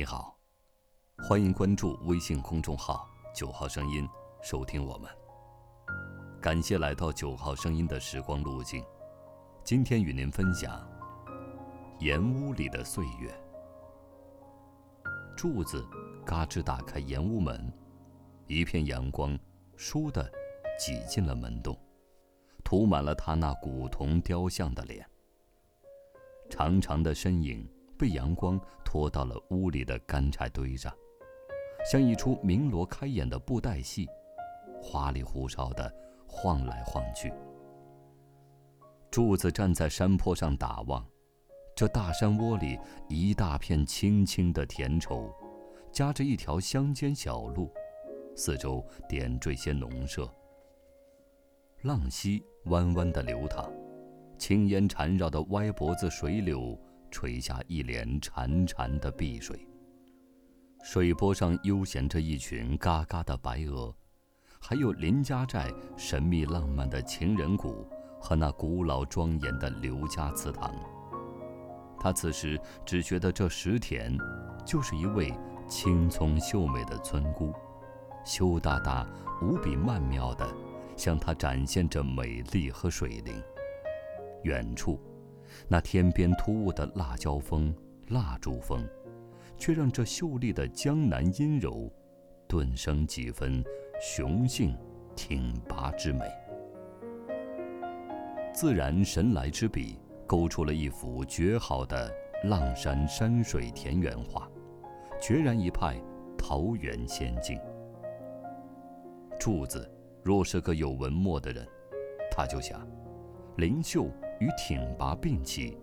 你好，欢迎关注微信公众号“九号声音”，收听我们。感谢来到九号声音的时光路径，今天与您分享盐屋里的岁月。柱子嘎吱打开盐屋门，一片阳光倏地挤进了门洞，涂满了他那古铜雕像的脸。长长的身影。被阳光拖到了屋里的干柴堆上，像一出鸣锣开演的布袋戏，花里胡哨的晃来晃去。柱子站在山坡上打望，这大山窝里一大片青青的田畴，夹着一条乡间小路，四周点缀些农舍。浪溪弯弯的流淌，青烟缠绕的歪脖子水柳。垂下一帘潺潺的碧水，水波上悠闲着一群嘎嘎的白鹅，还有林家寨神秘浪漫的情人谷和那古老庄严的刘家祠堂。他此时只觉得这石田，就是一位青葱秀美的村姑，羞答答、无比曼妙的向他展现着美丽和水灵。远处。那天边突兀的辣椒风、蜡烛风，却让这秀丽的江南阴柔，顿生几分雄性挺拔之美。自然神来之笔，勾出了一幅绝好的浪山山水田园画，决然一派桃源仙境。柱子若是个有文墨的人，他就想，灵秀。与挺拔并齐，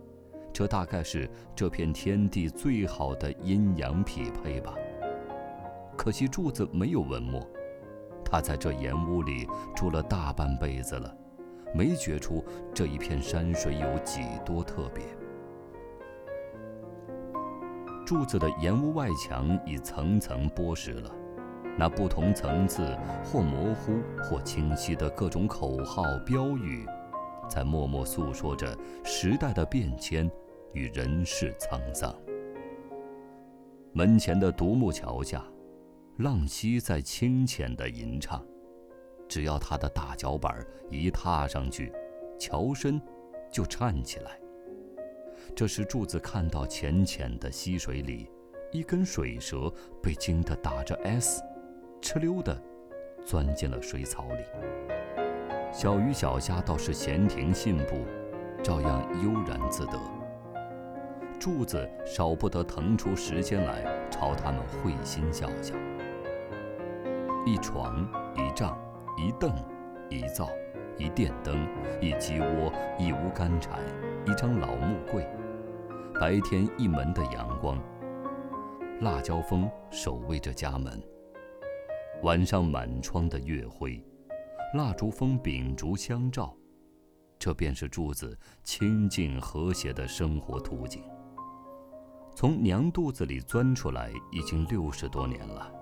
这大概是这片天地最好的阴阳匹配吧。可惜柱子没有文墨，他在这岩屋里住了大半辈子了，没觉出这一片山水有几多特别。柱子的岩屋外墙已层层剥蚀了，那不同层次或模糊或清晰的各种口号标语。在默默诉说着时代的变迁与人世沧桑。门前的独木桥下，浪溪在清浅的吟唱。只要他的大脚板一踏上去，桥身就颤起来。这时柱子看到浅浅的溪水里，一根水蛇被惊得打着 S，哧溜的钻进了水草里。小鱼小虾倒是闲庭信步，照样悠然自得。柱子少不得腾出时间来朝他们会心笑笑。一床一帐一凳一灶一电灯一鸡窝一屋干柴一张老木柜，白天一门的阳光，辣椒风守卫着家门，晚上满窗的月辉。蜡烛风，秉烛相照，这便是柱子清静和谐的生活图景。从娘肚子里钻出来已经六十多年了，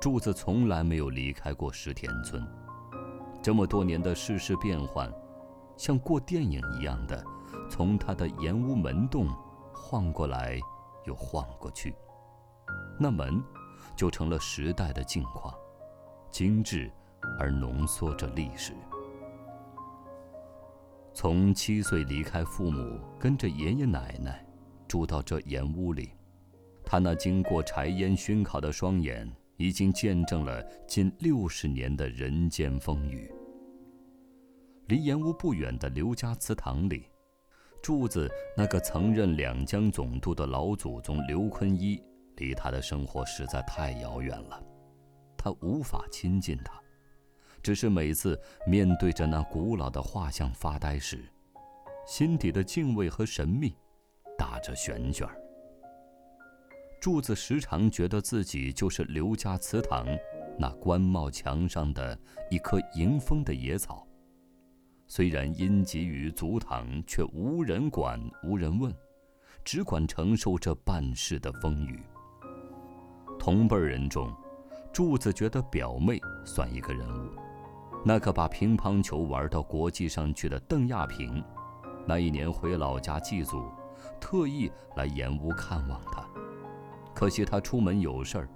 柱子从来没有离开过石田村。这么多年的世事变幻，像过电影一样的，从他的檐屋门洞晃过来又晃过去，那门就成了时代的镜框，精致。而浓缩着历史。从七岁离开父母，跟着爷爷奶奶住到这盐屋里，他那经过柴烟熏烤的双眼，已经见证了近六十年的人间风雨。离盐屋不远的刘家祠堂里，柱子那个曾任两江总督的老祖宗刘坤一，离他的生活实在太遥远了，他无法亲近他。只是每次面对着那古老的画像发呆时，心底的敬畏和神秘打着旋旋。柱子时常觉得自己就是刘家祠堂那官帽墙上的一棵迎风的野草，虽然因给予祖堂，却无人管无人问，只管承受这半世的风雨。同辈人中，柱子觉得表妹算一个人物。那个把乒乓球玩到国际上去的邓亚萍，那一年回老家祭祖，特意来盐屋看望他。可惜他出门有事儿，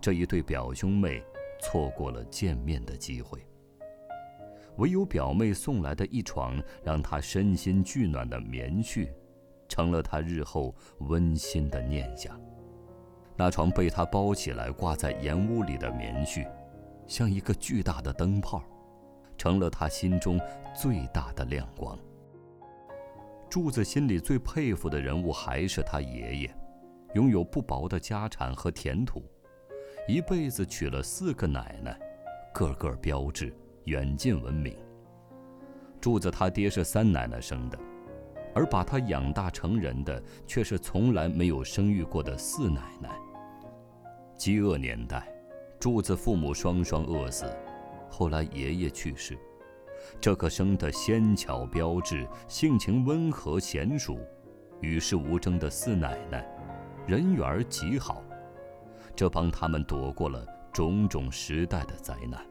这一对表兄妹错过了见面的机会。唯有表妹送来的一床让他身心俱暖的棉絮，成了他日后温馨的念想。那床被他包起来挂在盐屋里的棉絮，像一个巨大的灯泡，成了他心中最大的亮光。柱子心里最佩服的人物还是他爷爷，拥有不薄的家产和田土，一辈子娶了四个奶奶，个个标致。远近闻名。柱子他爹是三奶奶生的，而把他养大成人的却是从来没有生育过的四奶奶。饥饿年代，柱子父母双双饿死，后来爷爷去世，这个生得纤巧标致、性情温和娴熟、与世无争的四奶奶，人缘极好，这帮他们躲过了种种时代的灾难。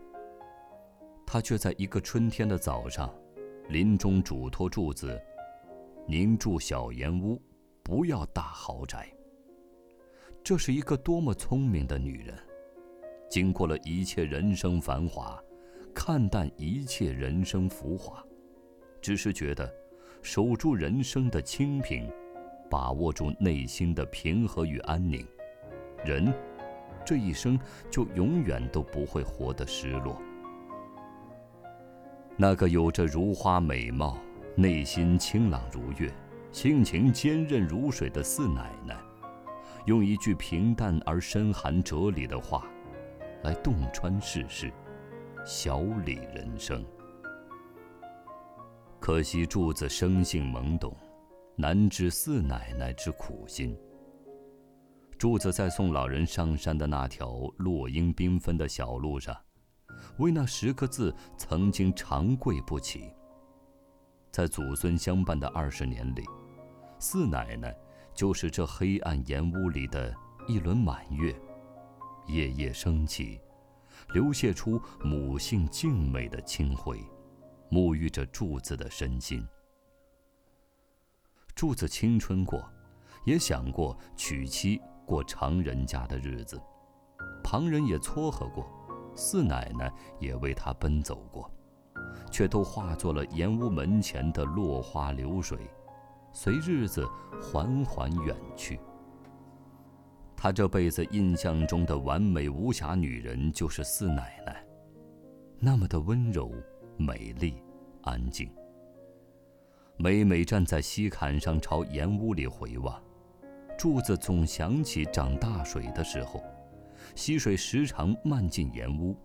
他却在一个春天的早上，临终嘱托柱子：“您住小檐屋，不要大豪宅。”这是一个多么聪明的女人！经过了一切人生繁华，看淡一切人生浮华，只是觉得，守住人生的清平，把握住内心的平和与安宁，人这一生就永远都不会活得失落。那个有着如花美貌、内心清朗如月、性情坚韧如水的四奶奶，用一句平淡而深含哲理的话，来洞穿世事，小李人生。可惜柱子生性懵懂，难知四奶奶之苦心。柱子在送老人上山的那条落英缤纷的小路上。为那十个字，曾经长跪不起。在祖孙相伴的二十年里，四奶奶就是这黑暗檐屋里的一轮满月，夜夜升起，流泻出母性静美的清辉，沐浴着柱子的身心。柱子青春过，也想过娶妻过常人家的日子，旁人也撮合过。四奶奶也为他奔走过，却都化作了盐屋门前的落花流水，随日子缓缓远去。他这辈子印象中的完美无瑕女人就是四奶奶，那么的温柔、美丽、安静。每每站在溪坎上朝檐屋里回望，柱子总想起涨大水的时候。溪水时常漫进檐屋，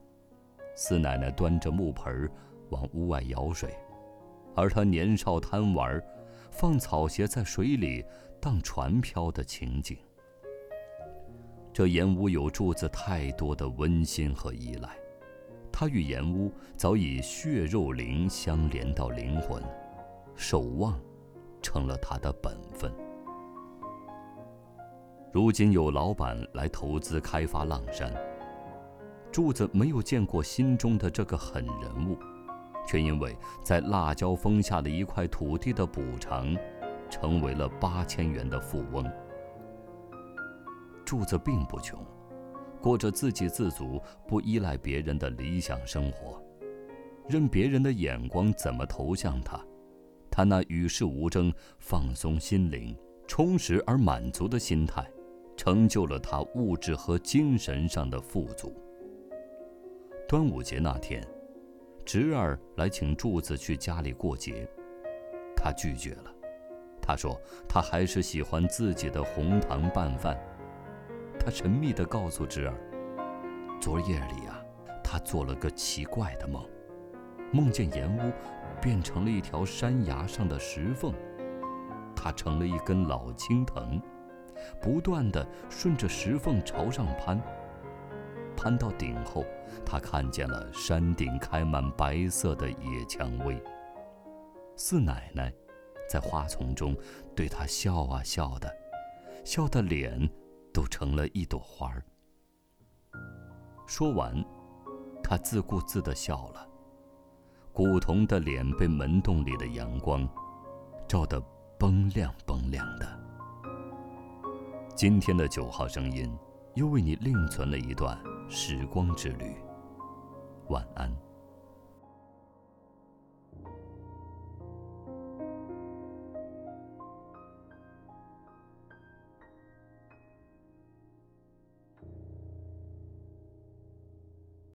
四奶奶端着木盆往屋外舀水，而她年少贪玩，放草鞋在水里当船漂的情景。这岩屋有柱子太多的温馨和依赖，他与岩屋早已血肉灵相连到灵魂，守望，成了他的本分。如今有老板来投资开发浪山，柱子没有见过心中的这个狠人物，却因为在辣椒峰下的一块土地的补偿，成为了八千元的富翁。柱子并不穷，过着自给自足、不依赖别人的理想生活，任别人的眼光怎么投向他，他那与世无争、放松心灵、充实而满足的心态。成就了他物质和精神上的富足。端午节那天，侄儿来请柱子去家里过节，他拒绝了。他说他还是喜欢自己的红糖拌饭。他神秘地告诉侄儿，昨夜里啊，他做了个奇怪的梦，梦见岩屋变成了一条山崖上的石缝，他成了一根老青藤。不断的顺着石缝朝上攀，攀到顶后，他看见了山顶开满白色的野蔷薇。四奶奶在花丛中对他笑啊笑的，笑的脸都成了一朵花儿。说完，他自顾自的笑了，古铜的脸被门洞里的阳光照得崩亮崩亮的。今天的九号声音，又为你另存了一段时光之旅。晚安。